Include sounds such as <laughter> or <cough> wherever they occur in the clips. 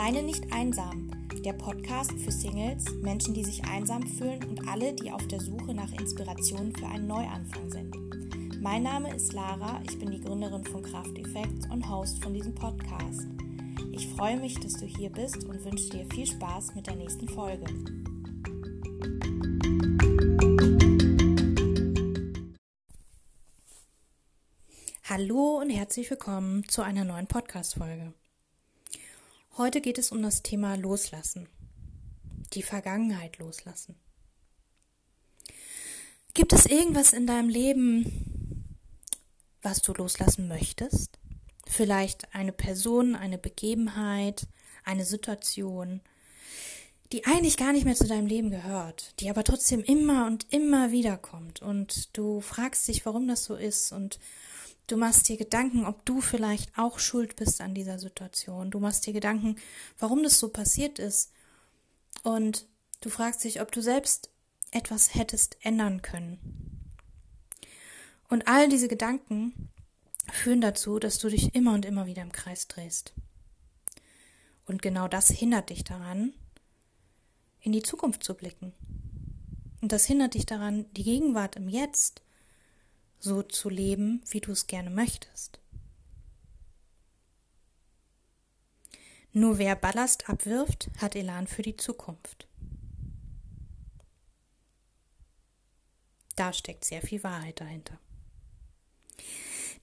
Alleine nicht einsam. Der Podcast für Singles, Menschen, die sich einsam fühlen und alle, die auf der Suche nach Inspiration für einen Neuanfang sind. Mein Name ist Lara, ich bin die Gründerin von Kraft Effects und Host von diesem Podcast. Ich freue mich, dass du hier bist und wünsche dir viel Spaß mit der nächsten Folge. Hallo und herzlich willkommen zu einer neuen Podcast-Folge. Heute geht es um das Thema Loslassen. Die Vergangenheit loslassen. Gibt es irgendwas in deinem Leben, was du loslassen möchtest? Vielleicht eine Person, eine Begebenheit, eine Situation, die eigentlich gar nicht mehr zu deinem Leben gehört, die aber trotzdem immer und immer wieder kommt und du fragst dich, warum das so ist und Du machst dir Gedanken, ob du vielleicht auch schuld bist an dieser Situation. Du machst dir Gedanken, warum das so passiert ist. Und du fragst dich, ob du selbst etwas hättest ändern können. Und all diese Gedanken führen dazu, dass du dich immer und immer wieder im Kreis drehst. Und genau das hindert dich daran, in die Zukunft zu blicken. Und das hindert dich daran, die Gegenwart im Jetzt so zu leben, wie du es gerne möchtest. Nur wer Ballast abwirft, hat Elan für die Zukunft. Da steckt sehr viel Wahrheit dahinter.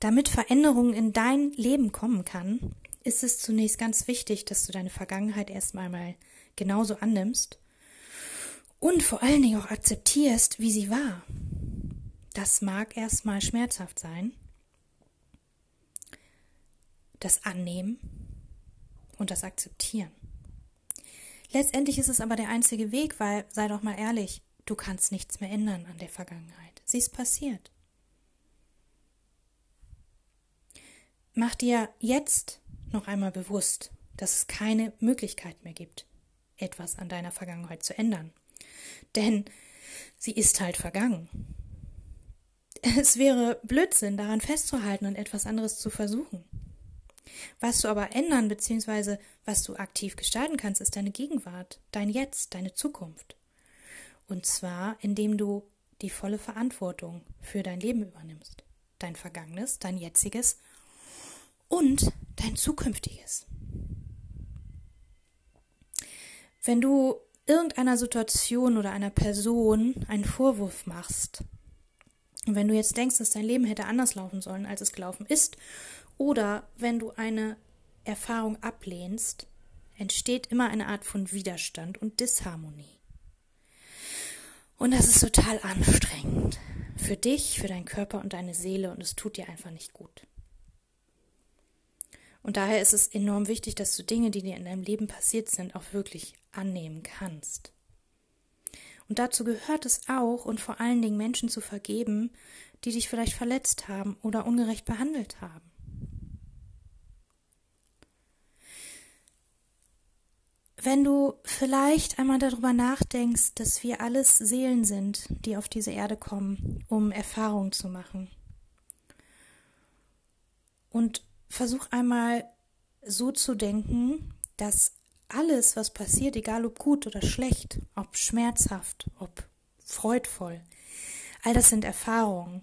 Damit Veränderung in dein Leben kommen kann, ist es zunächst ganz wichtig, dass du deine Vergangenheit erstmal mal genauso annimmst und vor allen Dingen auch akzeptierst, wie sie war. Das mag erstmal schmerzhaft sein. Das Annehmen und das Akzeptieren. Letztendlich ist es aber der einzige Weg, weil, sei doch mal ehrlich, du kannst nichts mehr ändern an der Vergangenheit. Sie ist passiert. Mach dir jetzt noch einmal bewusst, dass es keine Möglichkeit mehr gibt, etwas an deiner Vergangenheit zu ändern. Denn sie ist halt vergangen. Es wäre Blödsinn, daran festzuhalten und etwas anderes zu versuchen. Was du aber ändern bzw. was du aktiv gestalten kannst, ist deine Gegenwart, dein Jetzt, deine Zukunft. Und zwar, indem du die volle Verantwortung für dein Leben übernimmst. Dein Vergangenes, dein Jetziges und dein Zukünftiges. Wenn du irgendeiner Situation oder einer Person einen Vorwurf machst, und wenn du jetzt denkst, dass dein Leben hätte anders laufen sollen, als es gelaufen ist, oder wenn du eine Erfahrung ablehnst, entsteht immer eine Art von Widerstand und Disharmonie. Und das ist total anstrengend. Für dich, für deinen Körper und deine Seele und es tut dir einfach nicht gut. Und daher ist es enorm wichtig, dass du Dinge, die dir in deinem Leben passiert sind, auch wirklich annehmen kannst. Und dazu gehört es auch und vor allen Dingen Menschen zu vergeben, die dich vielleicht verletzt haben oder ungerecht behandelt haben. Wenn du vielleicht einmal darüber nachdenkst, dass wir alles Seelen sind, die auf diese Erde kommen, um Erfahrungen zu machen. Und versuch einmal so zu denken, dass alles, was passiert, egal ob gut oder schlecht, ob schmerzhaft, ob freudvoll, all das sind Erfahrungen.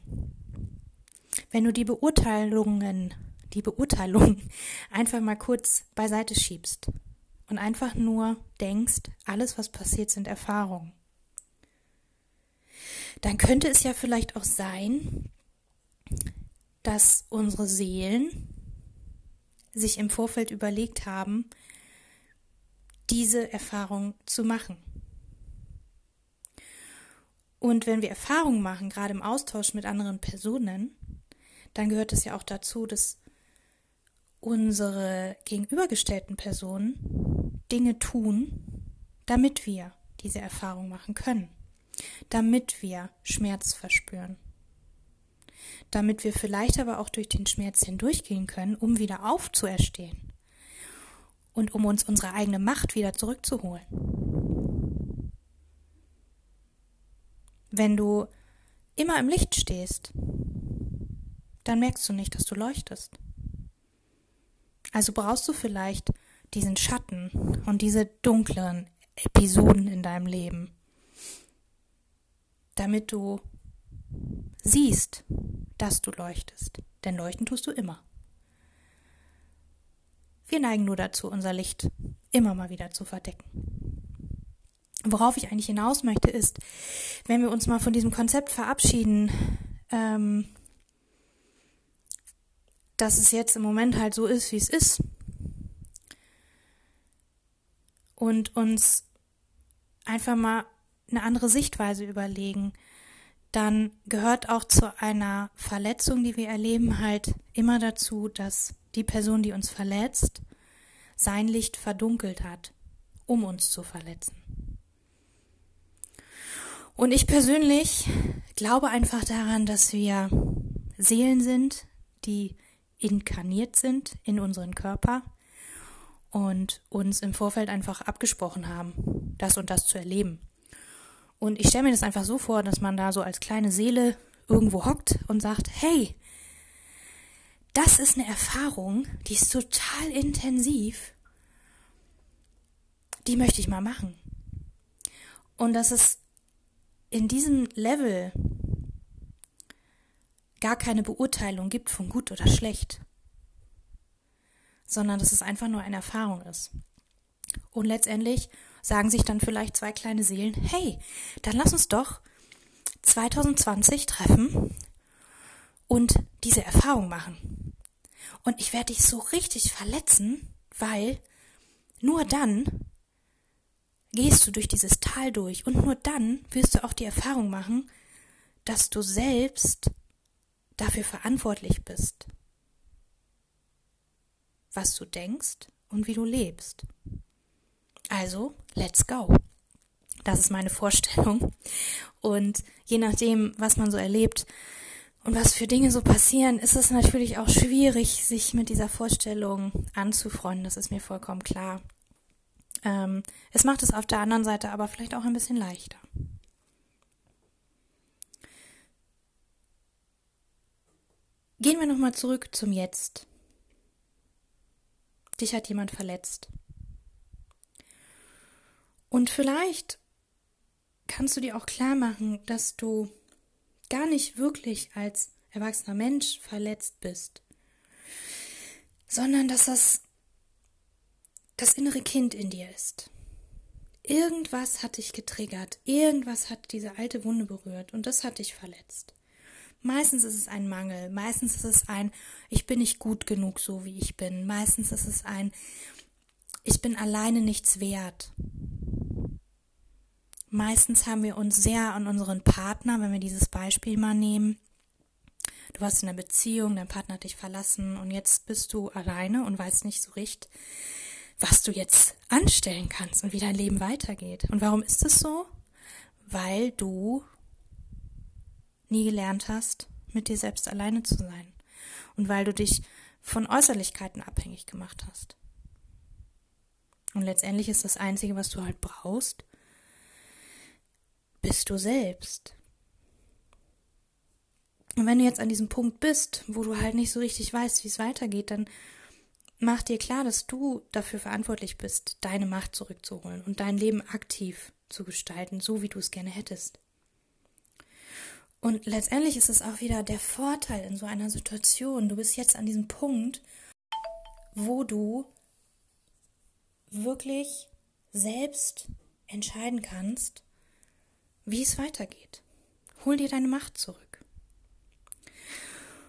Wenn du die Beurteilungen, die Beurteilung <laughs> einfach mal kurz beiseite schiebst und einfach nur denkst, alles, was passiert, sind Erfahrungen, dann könnte es ja vielleicht auch sein, dass unsere Seelen sich im Vorfeld überlegt haben, diese Erfahrung zu machen. Und wenn wir Erfahrungen machen, gerade im Austausch mit anderen Personen, dann gehört es ja auch dazu, dass unsere gegenübergestellten Personen Dinge tun, damit wir diese Erfahrung machen können, damit wir Schmerz verspüren, damit wir vielleicht aber auch durch den Schmerz hindurchgehen können, um wieder aufzuerstehen und um uns unsere eigene Macht wieder zurückzuholen. Wenn du immer im Licht stehst, dann merkst du nicht, dass du leuchtest. Also brauchst du vielleicht diesen Schatten und diese dunklen Episoden in deinem Leben, damit du siehst, dass du leuchtest. Denn leuchten tust du immer. Wir neigen nur dazu, unser Licht immer mal wieder zu verdecken. Worauf ich eigentlich hinaus möchte, ist, wenn wir uns mal von diesem Konzept verabschieden, ähm, dass es jetzt im Moment halt so ist, wie es ist. Und uns einfach mal eine andere Sichtweise überlegen, dann gehört auch zu einer Verletzung, die wir erleben, halt immer dazu, dass die Person, die uns verletzt, sein Licht verdunkelt hat, um uns zu verletzen. Und ich persönlich glaube einfach daran, dass wir Seelen sind, die inkarniert sind in unseren Körper und uns im Vorfeld einfach abgesprochen haben, das und das zu erleben. Und ich stelle mir das einfach so vor, dass man da so als kleine Seele irgendwo hockt und sagt, hey, das ist eine Erfahrung, die ist total intensiv. Die möchte ich mal machen. Und dass es in diesem Level gar keine Beurteilung gibt von gut oder schlecht, sondern dass es einfach nur eine Erfahrung ist. Und letztendlich sagen sich dann vielleicht zwei kleine Seelen, hey, dann lass uns doch 2020 treffen und diese Erfahrung machen. Und ich werde dich so richtig verletzen, weil nur dann gehst du durch dieses Tal durch und nur dann wirst du auch die Erfahrung machen, dass du selbst dafür verantwortlich bist, was du denkst und wie du lebst. Also, let's go. Das ist meine Vorstellung. Und je nachdem, was man so erlebt und was für Dinge so passieren, ist es natürlich auch schwierig, sich mit dieser Vorstellung anzufreunden. Das ist mir vollkommen klar. Ähm, es macht es auf der anderen Seite aber vielleicht auch ein bisschen leichter. Gehen wir nochmal zurück zum Jetzt. Dich hat jemand verletzt. Und vielleicht kannst du dir auch klar machen, dass du gar nicht wirklich als erwachsener Mensch verletzt bist, sondern dass das das innere Kind in dir ist. Irgendwas hat dich getriggert, irgendwas hat diese alte Wunde berührt und das hat dich verletzt. Meistens ist es ein Mangel, meistens ist es ein, ich bin nicht gut genug so wie ich bin, meistens ist es ein, ich bin alleine nichts wert. Meistens haben wir uns sehr an unseren Partner, wenn wir dieses Beispiel mal nehmen. Du warst in einer Beziehung, dein Partner hat dich verlassen und jetzt bist du alleine und weißt nicht so recht, was du jetzt anstellen kannst und wie dein Leben weitergeht. Und warum ist es so? Weil du nie gelernt hast, mit dir selbst alleine zu sein. Und weil du dich von Äußerlichkeiten abhängig gemacht hast. Und letztendlich ist das Einzige, was du halt brauchst, bist du selbst. Und wenn du jetzt an diesem Punkt bist, wo du halt nicht so richtig weißt, wie es weitergeht, dann mach dir klar, dass du dafür verantwortlich bist, deine Macht zurückzuholen und dein Leben aktiv zu gestalten, so wie du es gerne hättest. Und letztendlich ist es auch wieder der Vorteil in so einer Situation. Du bist jetzt an diesem Punkt, wo du wirklich selbst entscheiden kannst, wie es weitergeht. Hol dir deine Macht zurück.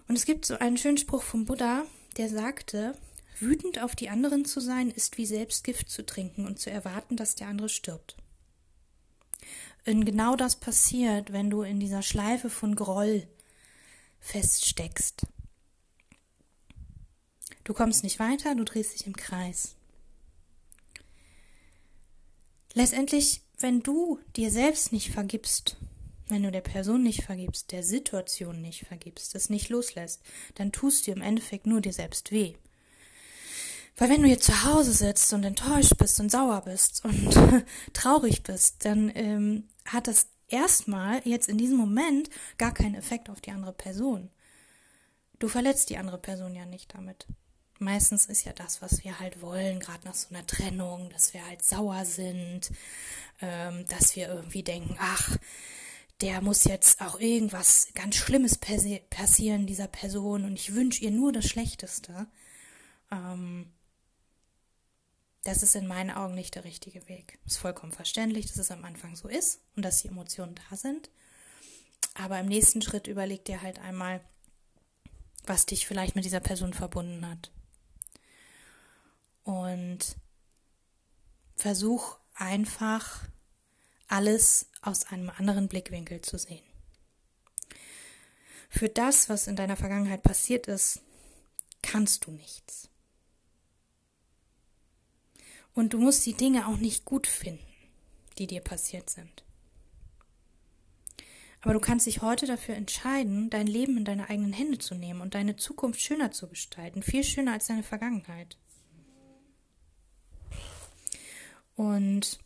Und es gibt so einen schönen Spruch vom Buddha, der sagte, wütend auf die anderen zu sein, ist wie selbst Gift zu trinken und zu erwarten, dass der andere stirbt. Und genau das passiert, wenn du in dieser Schleife von Groll feststeckst. Du kommst nicht weiter, du drehst dich im Kreis. Letztendlich, wenn du dir selbst nicht vergibst, wenn du der Person nicht vergibst, der Situation nicht vergibst, das nicht loslässt, dann tust du im Endeffekt nur dir selbst weh. Weil wenn du jetzt zu Hause sitzt und enttäuscht bist und sauer bist und <laughs> traurig bist, dann ähm, hat das erstmal jetzt in diesem Moment gar keinen Effekt auf die andere Person. Du verletzt die andere Person ja nicht damit. Meistens ist ja das, was wir halt wollen, gerade nach so einer Trennung, dass wir halt sauer sind, ähm, dass wir irgendwie denken, ach, der muss jetzt auch irgendwas ganz Schlimmes passieren, dieser Person, und ich wünsche ihr nur das Schlechteste. Ähm, das ist in meinen Augen nicht der richtige Weg. Ist vollkommen verständlich, dass es am Anfang so ist und dass die Emotionen da sind. Aber im nächsten Schritt überleg dir halt einmal, was dich vielleicht mit dieser Person verbunden hat. Und versuch einfach alles aus einem anderen Blickwinkel zu sehen. Für das, was in deiner Vergangenheit passiert ist, kannst du nichts. Und du musst die Dinge auch nicht gut finden, die dir passiert sind. Aber du kannst dich heute dafür entscheiden, dein Leben in deine eigenen Hände zu nehmen und deine Zukunft schöner zu gestalten, viel schöner als deine Vergangenheit. Und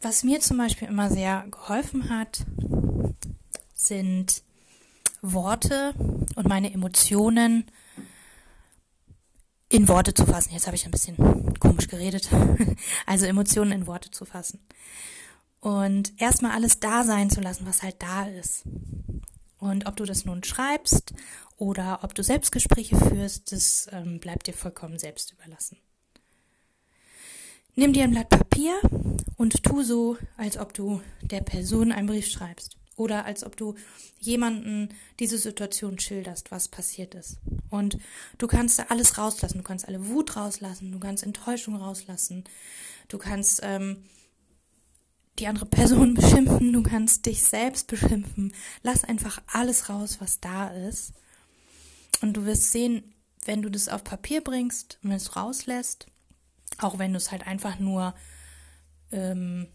was mir zum Beispiel immer sehr geholfen hat, sind Worte und meine Emotionen in Worte zu fassen. Jetzt habe ich ein bisschen komisch geredet. <laughs> Also Emotionen in Worte zu fassen. Und erstmal alles da sein zu lassen, was halt da ist. Und ob du das nun schreibst oder ob du Selbstgespräche führst, das ähm, bleibt dir vollkommen selbst überlassen. Nimm dir ein Blatt Papier und tu so, als ob du der Person einen Brief schreibst. Oder als ob du jemanden diese Situation schilderst, was passiert ist. Und du kannst da alles rauslassen. Du kannst alle Wut rauslassen, du kannst Enttäuschung rauslassen, du kannst ähm, die andere Person <laughs> beschimpfen, du kannst dich selbst beschimpfen. Lass einfach alles raus, was da ist. Und du wirst sehen, wenn du das auf Papier bringst und es rauslässt, auch wenn du es halt einfach nur ähm,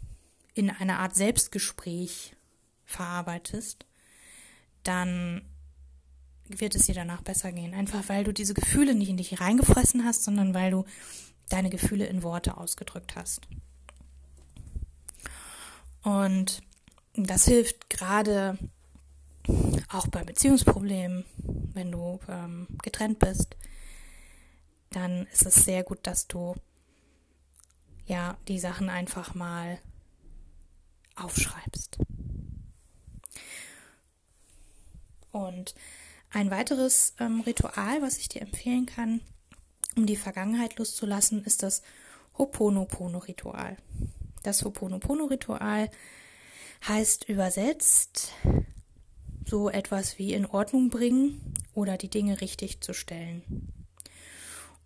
in einer Art Selbstgespräch verarbeitest, dann wird es dir danach besser gehen. Einfach weil du diese Gefühle nicht in dich reingefressen hast, sondern weil du deine Gefühle in Worte ausgedrückt hast. Und das hilft gerade auch bei Beziehungsproblemen, wenn du ähm, getrennt bist, dann ist es sehr gut, dass du ja, die Sachen einfach mal aufschreibst. Und ein weiteres ähm, Ritual, was ich dir empfehlen kann, um die Vergangenheit loszulassen, ist das Hoponopono-Ritual. Das Hoponopono-Ritual heißt übersetzt so etwas wie in Ordnung bringen oder die Dinge richtig zu stellen.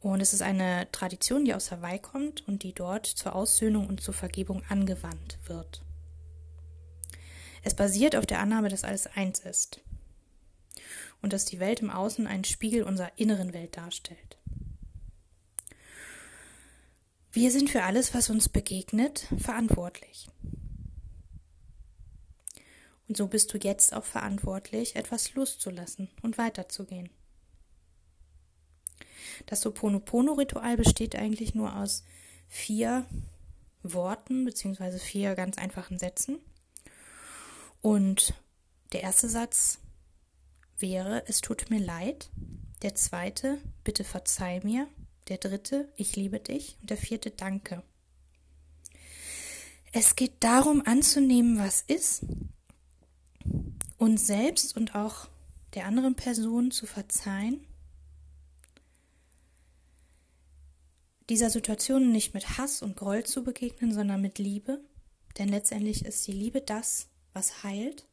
Und es ist eine Tradition, die aus Hawaii kommt und die dort zur Aussöhnung und zur Vergebung angewandt wird. Es basiert auf der Annahme, dass alles eins ist und dass die Welt im Außen einen Spiegel unserer inneren Welt darstellt. Wir sind für alles, was uns begegnet, verantwortlich. Und so bist du jetzt auch verantwortlich, etwas loszulassen und weiterzugehen. Das Soponopono-Ritual besteht eigentlich nur aus vier Worten beziehungsweise vier ganz einfachen Sätzen. Und der erste Satz wäre, es tut mir leid. Der zweite, bitte verzeih mir. Der dritte, ich liebe dich. Und der vierte, danke. Es geht darum anzunehmen, was ist, uns selbst und auch der anderen Person zu verzeihen dieser Situation nicht mit Hass und Groll zu begegnen, sondern mit Liebe, denn letztendlich ist die Liebe das, was heilt.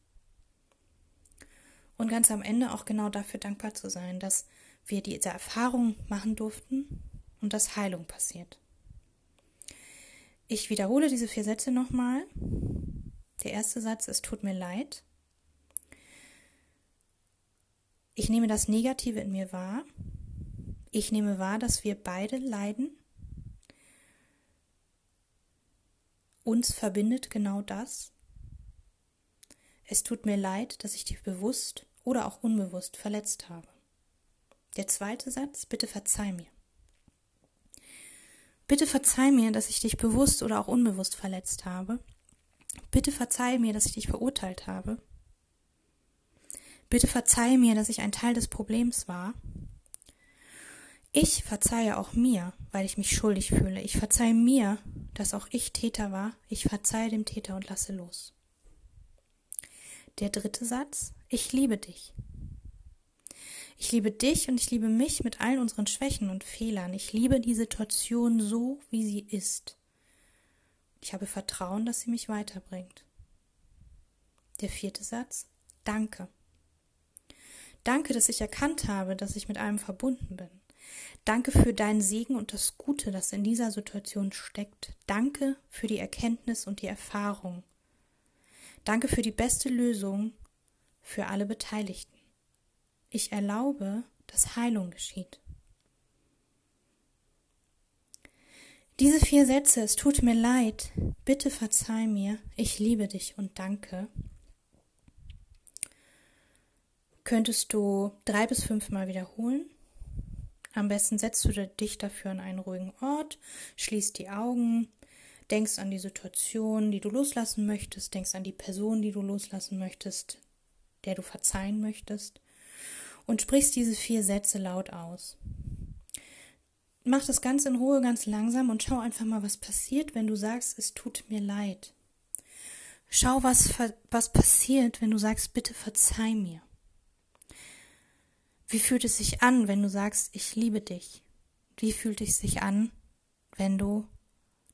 Und ganz am Ende auch genau dafür dankbar zu sein, dass wir diese Erfahrung machen durften und dass Heilung passiert. Ich wiederhole diese vier Sätze nochmal. Der erste Satz, es tut mir leid. Ich nehme das Negative in mir wahr. Ich nehme wahr, dass wir beide leiden Uns verbindet genau das. Es tut mir leid, dass ich dich bewusst oder auch unbewusst verletzt habe. Der zweite Satz, bitte verzeih mir. Bitte verzeih mir, dass ich dich bewusst oder auch unbewusst verletzt habe. Bitte verzeih mir, dass ich dich verurteilt habe. Bitte verzeih mir, dass ich ein Teil des Problems war. Ich verzeihe auch mir, weil ich mich schuldig fühle. Ich verzeihe mir, dass auch ich Täter war. Ich verzeihe dem Täter und lasse los. Der dritte Satz. Ich liebe dich. Ich liebe dich und ich liebe mich mit allen unseren Schwächen und Fehlern. Ich liebe die Situation so, wie sie ist. Ich habe Vertrauen, dass sie mich weiterbringt. Der vierte Satz. Danke. Danke, dass ich erkannt habe, dass ich mit allem verbunden bin. Danke für deinen Segen und das Gute, das in dieser Situation steckt. Danke für die Erkenntnis und die Erfahrung. Danke für die beste Lösung für alle Beteiligten. Ich erlaube, dass Heilung geschieht. Diese vier Sätze, es tut mir leid, bitte verzeih mir, ich liebe dich und danke, könntest du drei bis fünfmal wiederholen. Am besten setzt du dich dafür an einen ruhigen Ort, schließt die Augen, denkst an die Situation, die du loslassen möchtest, denkst an die Person, die du loslassen möchtest, der du verzeihen möchtest und sprichst diese vier Sätze laut aus. Mach das ganz in Ruhe, ganz langsam und schau einfach mal, was passiert, wenn du sagst, es tut mir leid. Schau, was, was passiert, wenn du sagst, bitte verzeih mir. Wie fühlt es sich an, wenn du sagst, ich liebe dich? Wie fühlt es sich an, wenn du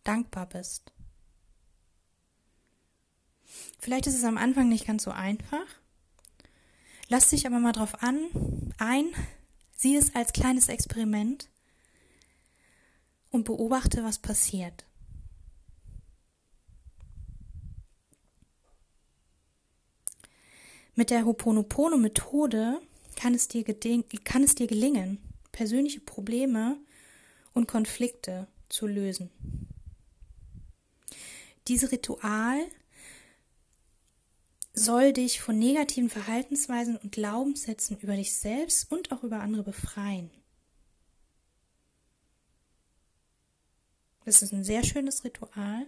dankbar bist? Vielleicht ist es am Anfang nicht ganz so einfach. Lass dich aber mal drauf an, ein, sieh es als kleines Experiment und beobachte, was passiert. Mit der Hoponopono-Methode kann es, dir kann es dir gelingen, persönliche Probleme und Konflikte zu lösen. Dieses Ritual soll dich von negativen Verhaltensweisen und Glaubenssätzen über dich selbst und auch über andere befreien. Das ist ein sehr schönes Ritual.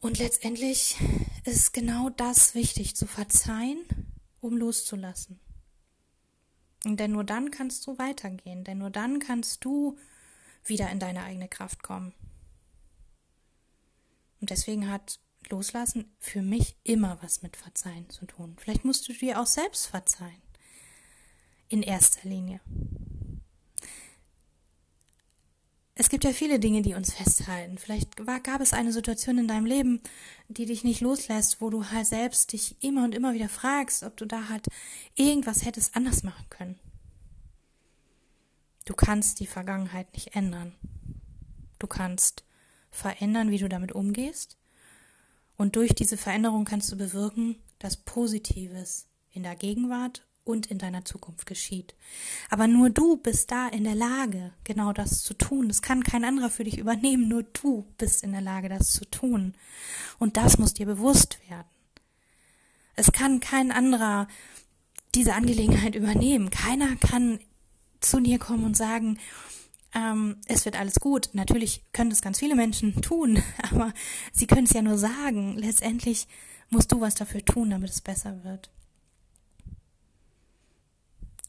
Und letztendlich ist genau das wichtig, zu verzeihen, um loszulassen. Denn nur dann kannst du weitergehen, denn nur dann kannst du wieder in deine eigene Kraft kommen. Und deswegen hat Loslassen für mich immer was mit Verzeihen zu tun. Vielleicht musst du dir auch selbst verzeihen. In erster Linie. Es gibt ja viele Dinge, die uns festhalten. Vielleicht war, gab es eine Situation in deinem Leben, die dich nicht loslässt, wo du halt selbst dich immer und immer wieder fragst, ob du da halt irgendwas hättest anders machen können. Du kannst die Vergangenheit nicht ändern. Du kannst verändern, wie du damit umgehst. Und durch diese Veränderung kannst du bewirken, dass Positives in der Gegenwart und in deiner Zukunft geschieht. Aber nur du bist da in der Lage, genau das zu tun. Das kann kein anderer für dich übernehmen. Nur du bist in der Lage, das zu tun. Und das muss dir bewusst werden. Es kann kein anderer diese Angelegenheit übernehmen. Keiner kann zu dir kommen und sagen, ähm, es wird alles gut. Natürlich können das ganz viele Menschen tun, <laughs> aber sie können es ja nur sagen. Letztendlich musst du was dafür tun, damit es besser wird.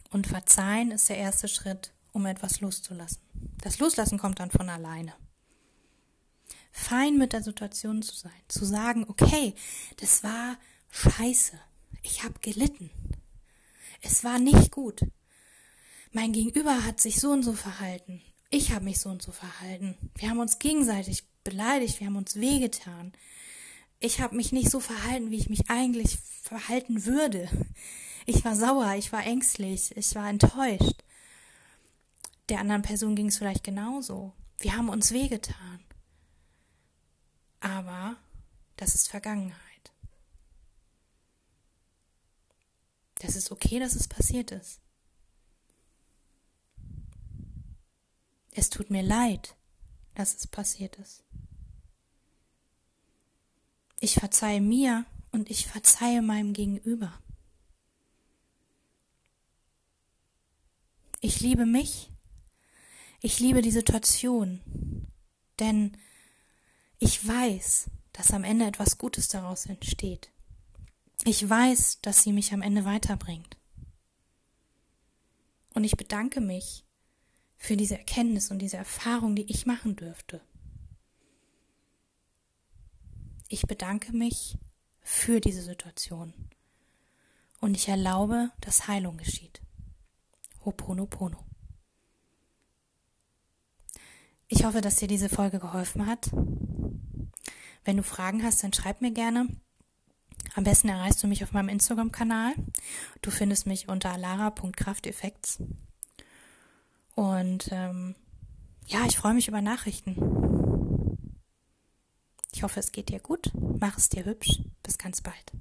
Und verzeihen ist der erste Schritt, um etwas loszulassen. Das Loslassen kommt dann von alleine. Fein mit der Situation zu sein, zu sagen, okay, das war scheiße. Ich habe gelitten. Es war nicht gut. Mein Gegenüber hat sich so und so verhalten. Ich habe mich so und so verhalten. Wir haben uns gegenseitig beleidigt, wir haben uns wehgetan. Ich habe mich nicht so verhalten, wie ich mich eigentlich verhalten würde. Ich war sauer, ich war ängstlich, ich war enttäuscht. Der anderen Person ging es vielleicht genauso. Wir haben uns wehgetan. Aber das ist Vergangenheit. Das ist okay, dass es passiert ist. Es tut mir leid, dass es passiert ist. Ich verzeihe mir und ich verzeihe meinem Gegenüber. Ich liebe mich. Ich liebe die Situation. Denn ich weiß, dass am Ende etwas Gutes daraus entsteht. Ich weiß, dass sie mich am Ende weiterbringt. Und ich bedanke mich für diese Erkenntnis und diese Erfahrung, die ich machen dürfte. Ich bedanke mich für diese Situation und ich erlaube, dass Heilung geschieht. Ho'oponopono. Ich hoffe, dass dir diese Folge geholfen hat. Wenn du Fragen hast, dann schreib mir gerne. Am besten erreichst du mich auf meinem Instagram-Kanal. Du findest mich unter lara.krafteffekts. Und ähm, ja, ich freue mich über Nachrichten. Ich hoffe, es geht dir gut. Mach es dir hübsch. Bis ganz bald.